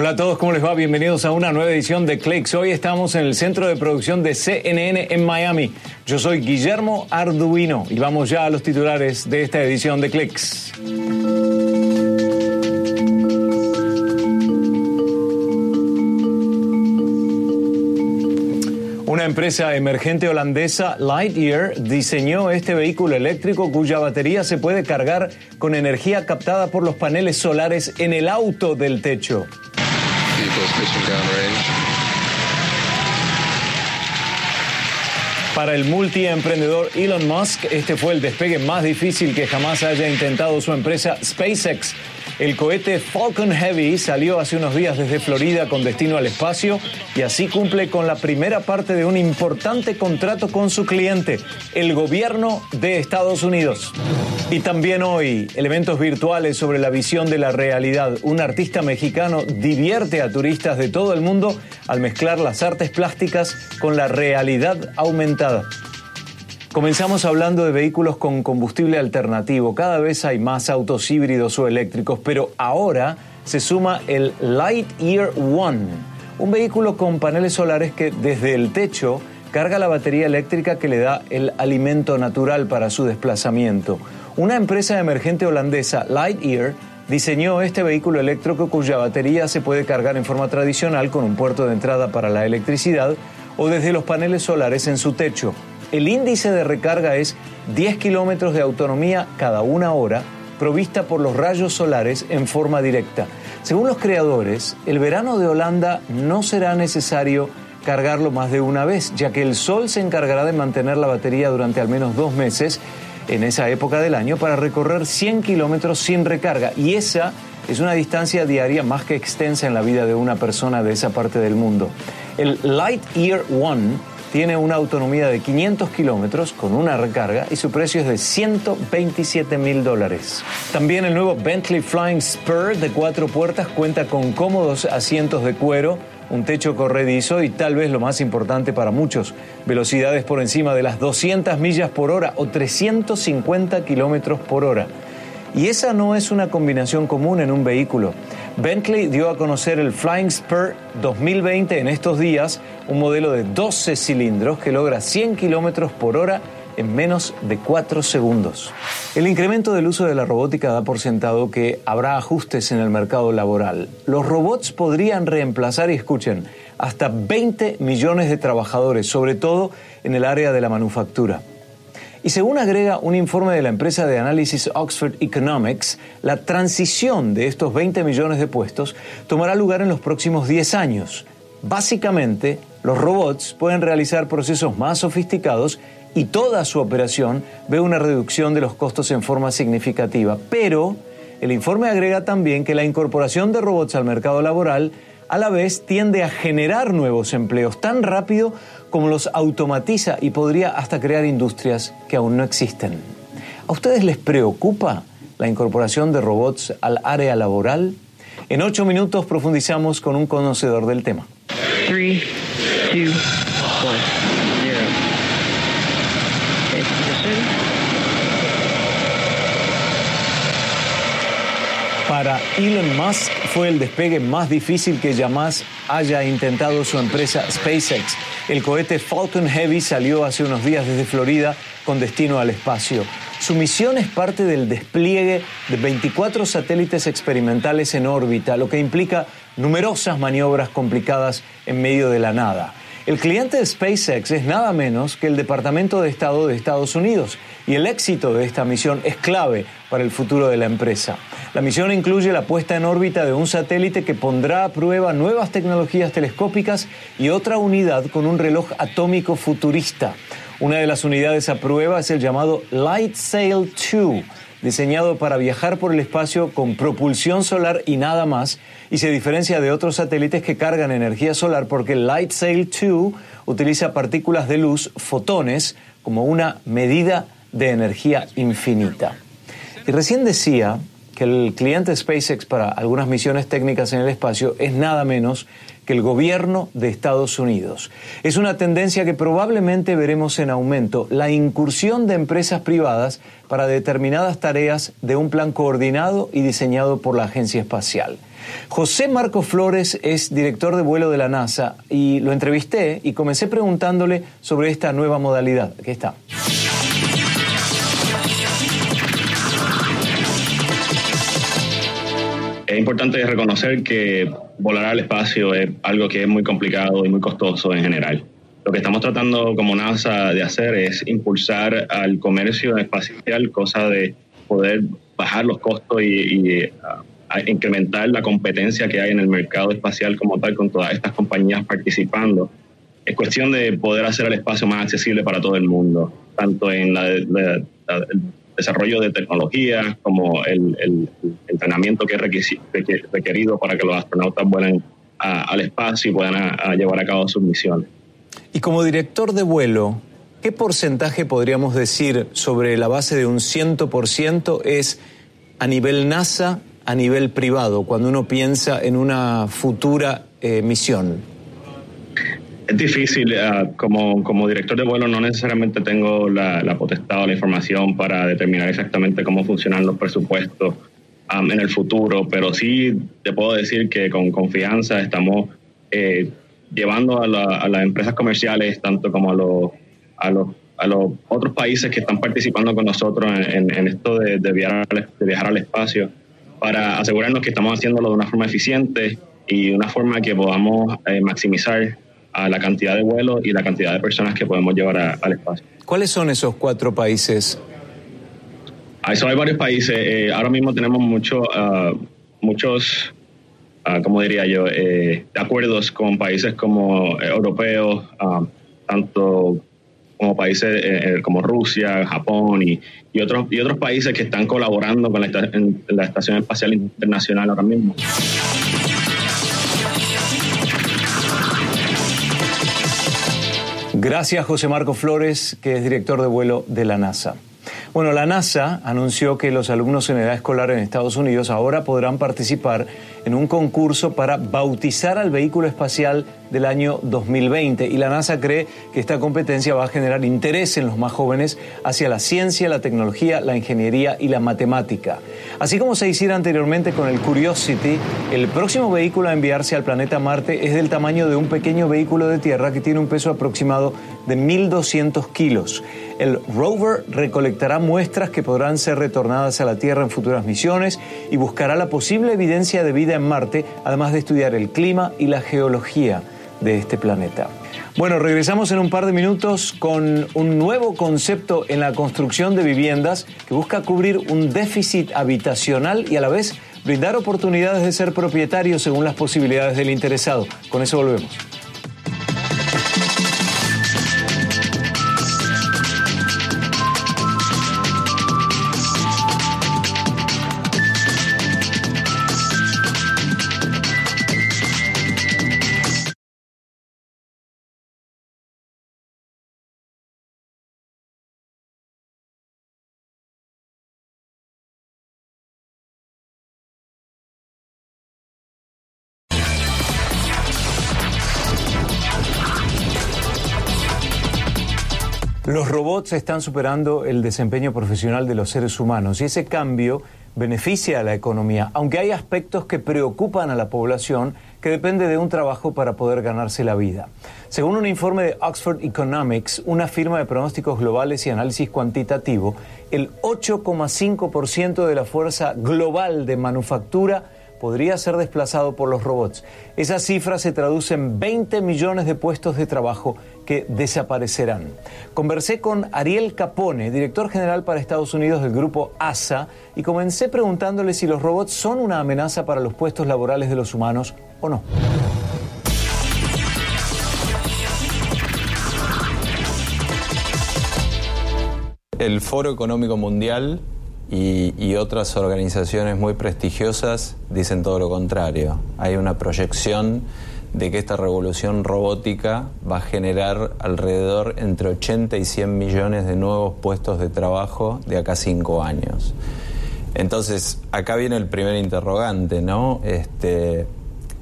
Hola a todos, ¿cómo les va? Bienvenidos a una nueva edición de Clicks. Hoy estamos en el centro de producción de CNN en Miami. Yo soy Guillermo Arduino y vamos ya a los titulares de esta edición de Clicks. Una empresa emergente holandesa, Lightyear, diseñó este vehículo eléctrico cuya batería se puede cargar con energía captada por los paneles solares en el auto del techo. Para el multiemprendedor Elon Musk, este fue el despegue más difícil que jamás haya intentado su empresa SpaceX el cohete Falcon Heavy salió hace unos días desde Florida con destino al espacio y así cumple con la primera parte de un importante contrato con su cliente, el gobierno de Estados Unidos. Y también hoy, elementos virtuales sobre la visión de la realidad. Un artista mexicano divierte a turistas de todo el mundo al mezclar las artes plásticas con la realidad aumentada. Comenzamos hablando de vehículos con combustible alternativo. Cada vez hay más autos híbridos o eléctricos, pero ahora se suma el Lightyear One, un vehículo con paneles solares que desde el techo carga la batería eléctrica que le da el alimento natural para su desplazamiento. Una empresa emergente holandesa, Lightyear, diseñó este vehículo eléctrico cuya batería se puede cargar en forma tradicional con un puerto de entrada para la electricidad o desde los paneles solares en su techo. El índice de recarga es 10 kilómetros de autonomía cada una hora, provista por los rayos solares en forma directa. Según los creadores, el verano de Holanda no será necesario cargarlo más de una vez, ya que el sol se encargará de mantener la batería durante al menos dos meses en esa época del año para recorrer 100 kilómetros sin recarga. Y esa es una distancia diaria más que extensa en la vida de una persona de esa parte del mundo. El Lightyear One tiene una autonomía de 500 kilómetros con una recarga y su precio es de 127 mil dólares. También el nuevo Bentley Flying Spur de cuatro puertas cuenta con cómodos asientos de cuero, un techo corredizo y tal vez lo más importante para muchos, velocidades por encima de las 200 millas por hora o 350 kilómetros por hora. Y esa no es una combinación común en un vehículo. Bentley dio a conocer el Flying Spur 2020 en estos días, un modelo de 12 cilindros que logra 100 kilómetros por hora en menos de 4 segundos. El incremento del uso de la robótica da por sentado que habrá ajustes en el mercado laboral. Los robots podrían reemplazar, y escuchen, hasta 20 millones de trabajadores, sobre todo en el área de la manufactura. Y según agrega un informe de la empresa de análisis Oxford Economics, la transición de estos 20 millones de puestos tomará lugar en los próximos 10 años. Básicamente, los robots pueden realizar procesos más sofisticados y toda su operación ve una reducción de los costos en forma significativa. Pero el informe agrega también que la incorporación de robots al mercado laboral a la vez tiende a generar nuevos empleos tan rápido como los automatiza y podría hasta crear industrias que aún no existen. ¿A ustedes les preocupa la incorporación de robots al área laboral? En ocho minutos profundizamos con un conocedor del tema. Elon Musk fue el despegue más difícil que jamás haya intentado su empresa SpaceX. El cohete Falcon Heavy salió hace unos días desde Florida con destino al espacio. Su misión es parte del despliegue de 24 satélites experimentales en órbita, lo que implica numerosas maniobras complicadas en medio de la nada. El cliente de SpaceX es nada menos que el Departamento de Estado de Estados Unidos y el éxito de esta misión es clave para el futuro de la empresa. La misión incluye la puesta en órbita de un satélite que pondrá a prueba nuevas tecnologías telescópicas y otra unidad con un reloj atómico futurista. Una de las unidades a prueba es el llamado Light Sail 2 diseñado para viajar por el espacio con propulsión solar y nada más, y se diferencia de otros satélites que cargan energía solar porque el Light Sail 2 utiliza partículas de luz, fotones, como una medida de energía infinita. Y recién decía que el cliente SpaceX para algunas misiones técnicas en el espacio es nada menos que el gobierno de Estados Unidos. Es una tendencia que probablemente veremos en aumento, la incursión de empresas privadas para determinadas tareas de un plan coordinado y diseñado por la agencia espacial. José Marco Flores es director de vuelo de la NASA y lo entrevisté y comencé preguntándole sobre esta nueva modalidad. Aquí está. Importante reconocer que volar al espacio es algo que es muy complicado y muy costoso en general. Lo que estamos tratando como NASA de hacer es impulsar al comercio espacial, cosa de poder bajar los costos y, incrementar la competencia que hay en el mercado espacial como tal con todas estas compañías participando. Es cuestión de poder hacer el espacio más accesible para todo el mundo, tanto en el desarrollo de tecnología como el, entrenamiento que es requerido para que los astronautas vuelen al espacio y puedan llevar a cabo sus misiones. Y como director de vuelo, ¿qué porcentaje podríamos decir sobre la base de un 100% es a nivel NASA, a nivel privado, cuando uno piensa en una futura eh, misión? Es difícil, eh, como, director de vuelo no necesariamente tengo la, potestad o la información para determinar exactamente cómo funcionan los presupuestos um, en el futuro, pero sí te puedo decir que con confianza estamos eh, llevando a, las empresas comerciales, tanto como a los, a a otros países que están participando con nosotros en, esto de, viajar, de viajar al espacio, para asegurarnos que estamos haciéndolo de una forma eficiente y de una forma que podamos eh, maximizar a la cantidad de vuelos y la cantidad de personas que podemos llevar al espacio. ¿Cuáles son esos cuatro países? Ah, eso hay varios países. Eh, ahora mismo tenemos mucho, ah, muchos Ah, como diría yo, eh, de acuerdos con países como eh, europeos, ah, tanto como países eh, como Rusia, Japón y, otros, y otros países que están colaborando con la, la Estación Espacial Internacional ahora mismo. Gracias José Marco Flores, que es director de vuelo de la NASA. Bueno, la NASA anunció que los alumnos en edad escolar en Estados Unidos ahora podrán participar en un concurso para bautizar al vehículo espacial del año 2020 y la NASA cree que esta competencia va a generar interés en los más jóvenes hacia la ciencia, la tecnología, la ingeniería y la matemática. Así como se hiciera anteriormente con el Curiosity, el próximo vehículo a enviarse al planeta Marte es del tamaño de un pequeño vehículo de tierra que tiene un peso aproximado de 1.200 kilos. El rover recolectará muestras que podrán ser retornadas a la Tierra en futuras misiones y buscará la posible evidencia de vida en Marte, además de estudiar el clima y la geología de este planeta. Bueno, regresamos en un par de minutos con un nuevo concepto en la construcción de viviendas que busca cubrir un déficit habitacional y a la vez brindar oportunidades de ser propietario según las posibilidades del interesado. Con eso volvemos. Los robots están superando el desempeño profesional de los seres humanos y ese cambio beneficia a la economía, aunque hay aspectos que preocupan a la población que depende de un trabajo para poder ganarse la vida. Según un informe de Oxford Economics, una firma de pronósticos globales y análisis cuantitativo, el 8,5% de la fuerza global de manufactura podría ser desplazado por los robots. Esa cifra se traduce en 20 millones de puestos de trabajo que desaparecerán. Conversé con Ariel Capone, director general para Estados Unidos del grupo ASA, y comencé preguntándole si los robots son una amenaza para los puestos laborales de los humanos o no. El Foro Económico Mundial y, otras organizaciones muy prestigiosas dicen todo lo contrario. Hay una proyección de que esta revolución robótica va a generar alrededor entre 80 y 100 millones de nuevos puestos de trabajo de acá a cinco años. Entonces, acá viene el primer interrogante, ¿no? Este,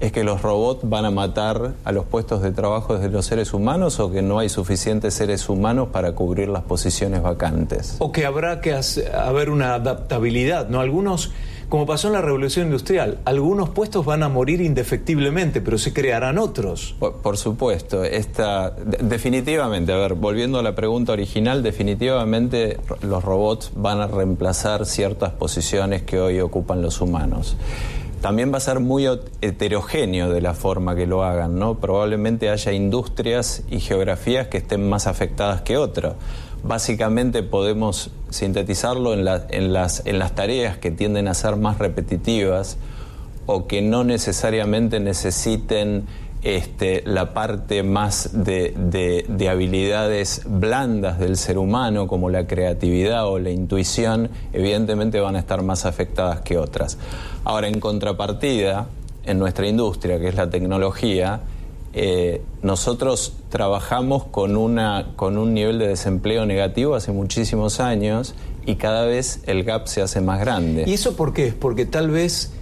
¿Es que los robots van a matar a los puestos de trabajo de los seres humanos o que no hay suficientes seres humanos para cubrir las posiciones vacantes? O que habrá que haber una adaptabilidad, ¿no? Algunos como pasó en la revolución industrial, algunos puestos van a morir indefectiblemente, pero se crearán otros. Por, supuesto, esta, definitivamente, a ver, volviendo a la pregunta original, definitivamente los robots van a reemplazar ciertas posiciones que hoy ocupan los humanos también va a ser muy heterogéneo de la forma que lo hagan, ¿no? Probablemente haya industrias y geografías que estén más afectadas que otras. Básicamente podemos sintetizarlo en, en, las, en las tareas que tienden a ser más repetitivas o que no necesariamente necesiten este, la parte más de, de, habilidades blandas del ser humano, como la creatividad o la intuición, evidentemente van a estar más afectadas que otras. Ahora, en contrapartida, en nuestra industria, que es la tecnología, eh, nosotros trabajamos con, una, con un nivel de desempleo negativo hace muchísimos años y cada vez el gap se hace más grande. ¿Y eso por qué? Porque tal vez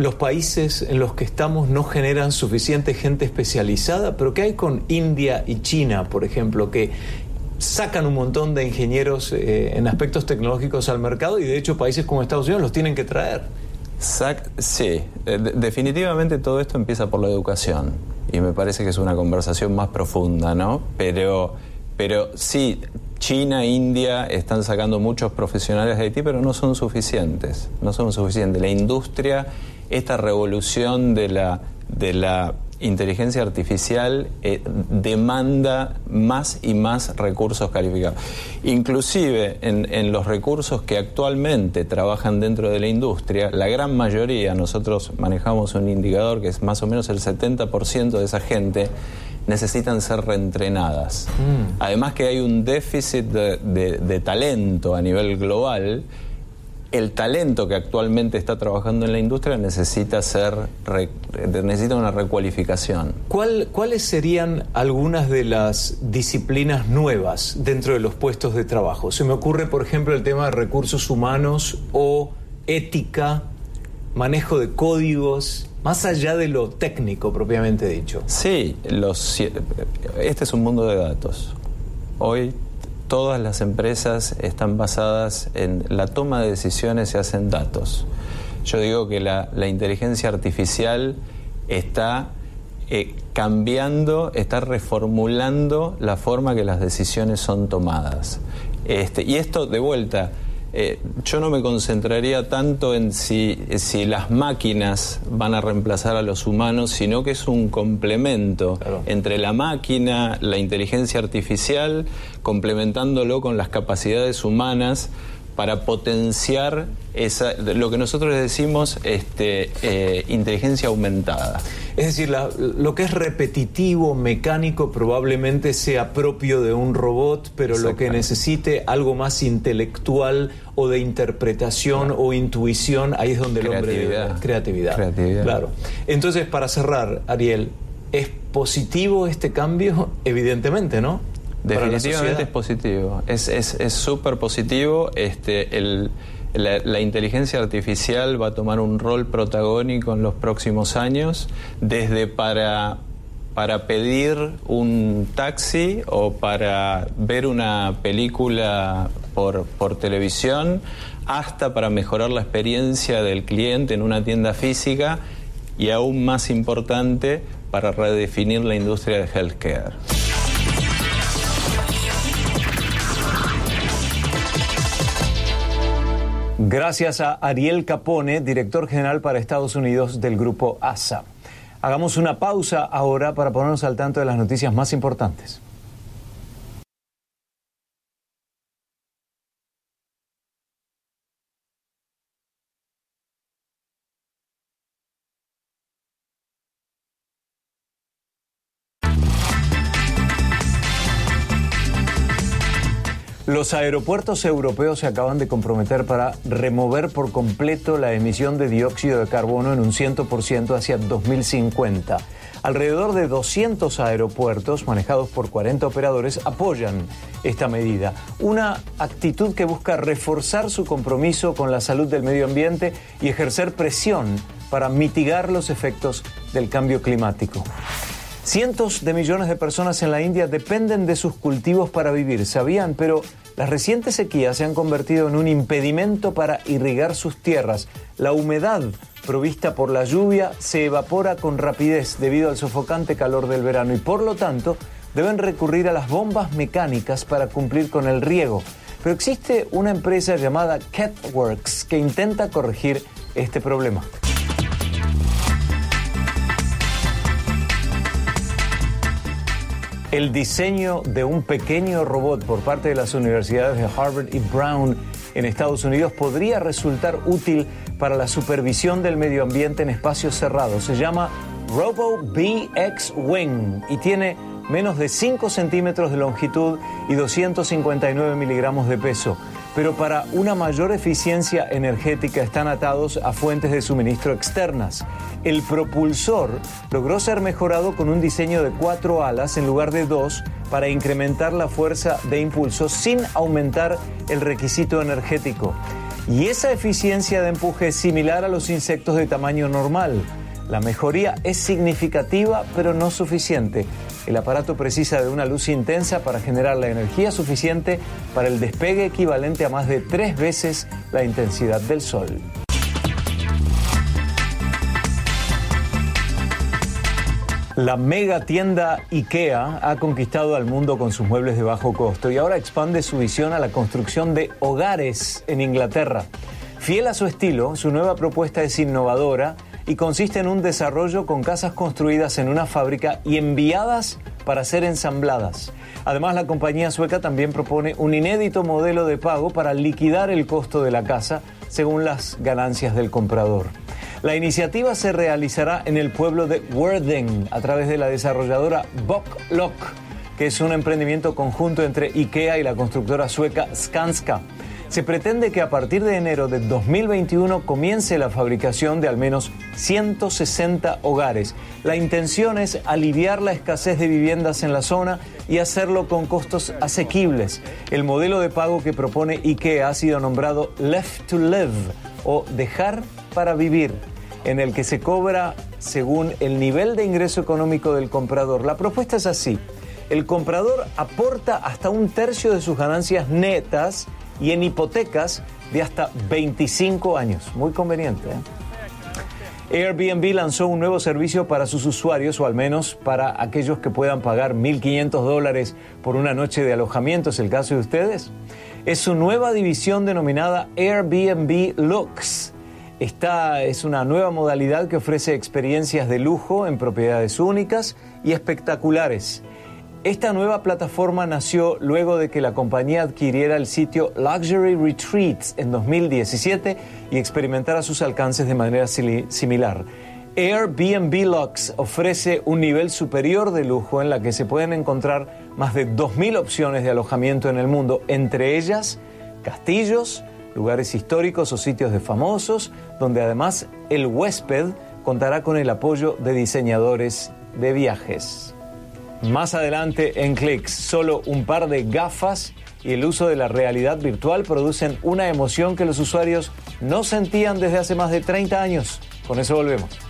los países en los que estamos no generan suficiente gente especializada, pero ¿qué hay con India y China, por ejemplo, que sacan un montón de ingenieros eh, en aspectos tecnológicos al mercado y de hecho países como Estados Unidos los tienen que traer? sí, eh, definitivamente todo esto empieza por la educación y me parece que es una conversación más profunda, ¿no? Pero, pero sí, China, India están sacando muchos profesionales de Haití, pero no son suficientes, no son suficientes. La industria esta revolución de la, de la inteligencia artificial eh, demanda más y más recursos calificados. Inclusive en, en, los recursos que actualmente trabajan dentro de la industria, la gran mayoría, nosotros manejamos un indicador que es más o menos el 70% de esa gente, necesitan ser reentrenadas. Mm. Además que hay un déficit de, de talento a nivel global el talento que actualmente está trabajando en la industria necesita ser necesita una recualificación. ¿Cuáles serían algunas de las disciplinas nuevas dentro de los puestos de trabajo? Se me ocurre, por ejemplo, el tema de recursos humanos o ética, manejo de códigos, más allá de lo técnico propiamente dicho. Sí, los, este es un mundo de datos. Hoy todas las empresas están basadas en la toma de decisiones se hacen datos. Yo digo que la, inteligencia artificial está eh, cambiando, está reformulando la forma que las decisiones son tomadas. Este, y esto, de vuelta, eh, yo no me concentraría tanto en si, si, las máquinas van a reemplazar a los humanos, sino que es un complemento entre la máquina, la inteligencia artificial, complementándolo con las capacidades humanas para potenciar esa, lo que nosotros decimos este, eh, inteligencia aumentada. Es decir, lo que es repetitivo, mecánico, probablemente sea propio de un robot, pero lo que necesite algo más intelectual o de interpretación o intuición, ahí es donde el hombre debe... Creatividad. Creatividad. Claro. Entonces, para cerrar, Ariel, ¿es positivo este cambio? Evidentemente, ¿no? Definitivamente es positivo, es súper positivo. Este, el, la, inteligencia artificial va a tomar un rol protagónico en los próximos años, desde para, para pedir un taxi o para ver una película por, por televisión, hasta para mejorar la experiencia del cliente en una tienda física y aún más importante, para redefinir la industria de healthcare. Gracias a Ariel Capone, director general para Estados Unidos del grupo ASA. Hagamos una pausa ahora para ponernos al tanto de las noticias más importantes. Los aeropuertos europeos se acaban de comprometer para remover por completo la emisión de dióxido de carbono en un 100% hacia 2050. Alrededor de 200 aeropuertos manejados por 40 operadores apoyan esta medida, una actitud que busca reforzar su compromiso con la salud del medio ambiente y ejercer presión para mitigar los efectos del cambio climático. Cientos de millones de personas en la India dependen de sus cultivos para vivir, ¿sabían? Pero las recientes sequías se han convertido en un impedimento para irrigar sus tierras. La humedad provista por la lluvia se evapora con rapidez debido al sofocante calor del verano y por lo tanto deben recurrir a las bombas mecánicas para cumplir con el riego. Pero existe una empresa llamada Catworks que intenta corregir este problema. El diseño de un pequeño robot por parte de las universidades de Harvard y Brown en Estados Unidos podría resultar útil para la supervisión del medio ambiente en espacios cerrados. Se llama Robo BX Wing y tiene menos de 5 centímetros de longitud y 259 miligramos de peso pero para una mayor eficiencia energética están atados a fuentes de suministro externas. El propulsor logró ser mejorado con un diseño de cuatro alas en lugar de dos para incrementar la fuerza de impulso sin aumentar el requisito energético. Y esa eficiencia de empuje es similar a los insectos de tamaño normal. La mejoría es significativa pero no suficiente. El aparato precisa de una luz intensa para generar la energía suficiente para el despegue equivalente a más de tres veces la intensidad del Sol. La mega tienda IKEA ha conquistado al mundo con sus muebles de bajo costo y ahora expande su visión a la construcción de hogares en Inglaterra. Fiel a su estilo, su nueva propuesta es innovadora y consiste en un desarrollo con casas construidas en una fábrica y enviadas para ser ensambladas. Además, la compañía sueca también propone un inédito modelo de pago para liquidar el costo de la casa según las ganancias del comprador. La iniciativa se realizará en el pueblo de Worthing a través de la desarrolladora Bocklock, que es un emprendimiento conjunto entre IKEA y la constructora sueca Skanska. Se pretende que a partir de enero de 2021 comience la fabricación de al menos 160 hogares. La intención es aliviar la escasez de viviendas en la zona y hacerlo con costos asequibles. El modelo de pago que propone IKEA ha sido nombrado Left to Live o dejar para vivir en el que se cobra según el nivel de ingreso económico del comprador. La propuesta es así. El comprador aporta hasta un tercio de sus ganancias netas y en hipotecas de hasta 25 años. Muy conveniente. ¿eh? Airbnb lanzó un nuevo servicio para sus usuarios, o al menos para aquellos que puedan pagar 1.500 dólares por una noche de alojamiento. ¿Es el caso de ustedes? Es su nueva división denominada Airbnb Lux. Esta es una nueva modalidad que ofrece experiencias de lujo en propiedades únicas y espectaculares. Esta nueva plataforma nació luego de que la compañía adquiriera el sitio Luxury Retreats en 2017 y experimentara sus alcances de manera similar. Airbnb Lux ofrece un nivel superior de lujo en la que se pueden encontrar más de 2.000 opciones de alojamiento en el mundo, entre ellas castillos, lugares históricos o sitios de famosos, donde además el huésped contará con el apoyo de diseñadores de viajes. Más adelante en Clicks, solo un par de gafas y el uso de la realidad virtual producen una emoción que los usuarios no sentían desde hace más de 30 años. Con eso volvemos.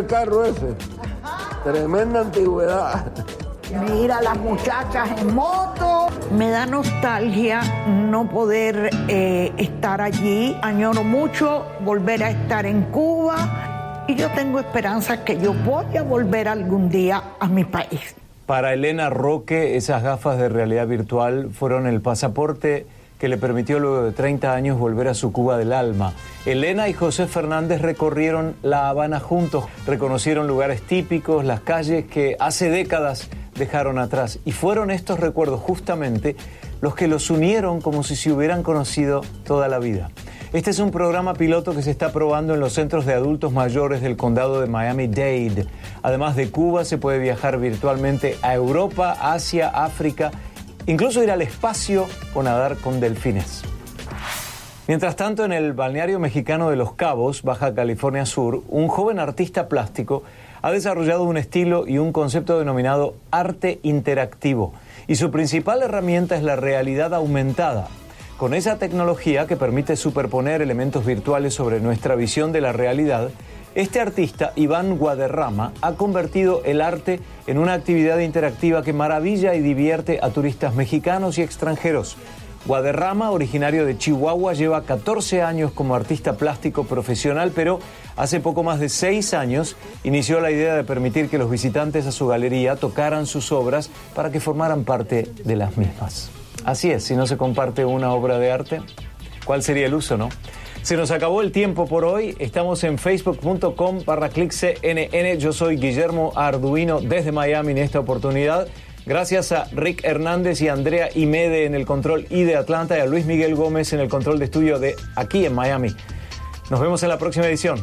El carro ese. Tremenda antigüedad. Mira las muchachas en moto. Me da nostalgia no poder eh, estar allí. Añoro mucho volver a estar en Cuba. Y yo tengo esperanza que yo voy a volver algún día a mi país. Para Elena Roque, esas gafas de realidad virtual fueron el pasaporte que le permitió luego de 30 años volver a su Cuba del alma. Elena y José Fernández recorrieron La Habana juntos, reconocieron lugares típicos, las calles que hace décadas dejaron atrás. Y fueron estos recuerdos justamente los que los unieron como si se hubieran conocido toda la vida. Este es un programa piloto que se está probando en los centros de adultos mayores del condado de Miami-Dade. Además de Cuba, se puede viajar virtualmente a Europa, Asia, África incluso ir al espacio o nadar con delfines. Mientras tanto, en el balneario mexicano de Los Cabos, Baja California Sur, un joven artista plástico ha desarrollado un estilo y un concepto denominado arte interactivo y su principal herramienta es la realidad aumentada. Con esa tecnología que permite superponer elementos virtuales sobre nuestra visión de la realidad, este artista, Iván Guaderrama, ha convertido el arte en una actividad interactiva que maravilla y divierte a turistas mexicanos y extranjeros. Guaderrama, originario de Chihuahua, lleva 14 años como artista plástico profesional, pero hace poco más de 6 años inició la idea de permitir que los visitantes a su galería tocaran sus obras para que formaran parte de las mismas. Así es, si no se comparte una obra de arte, ¿cuál sería el uso, no? Se nos acabó el tiempo por hoy. Estamos en facebook.com barra CNN. Yo soy Guillermo Arduino desde Miami en esta oportunidad. Gracias a Rick Hernández y Andrea Imede en el control y de Atlanta y a Luis Miguel Gómez en el control de estudio de aquí en Miami. Nos vemos en la próxima edición.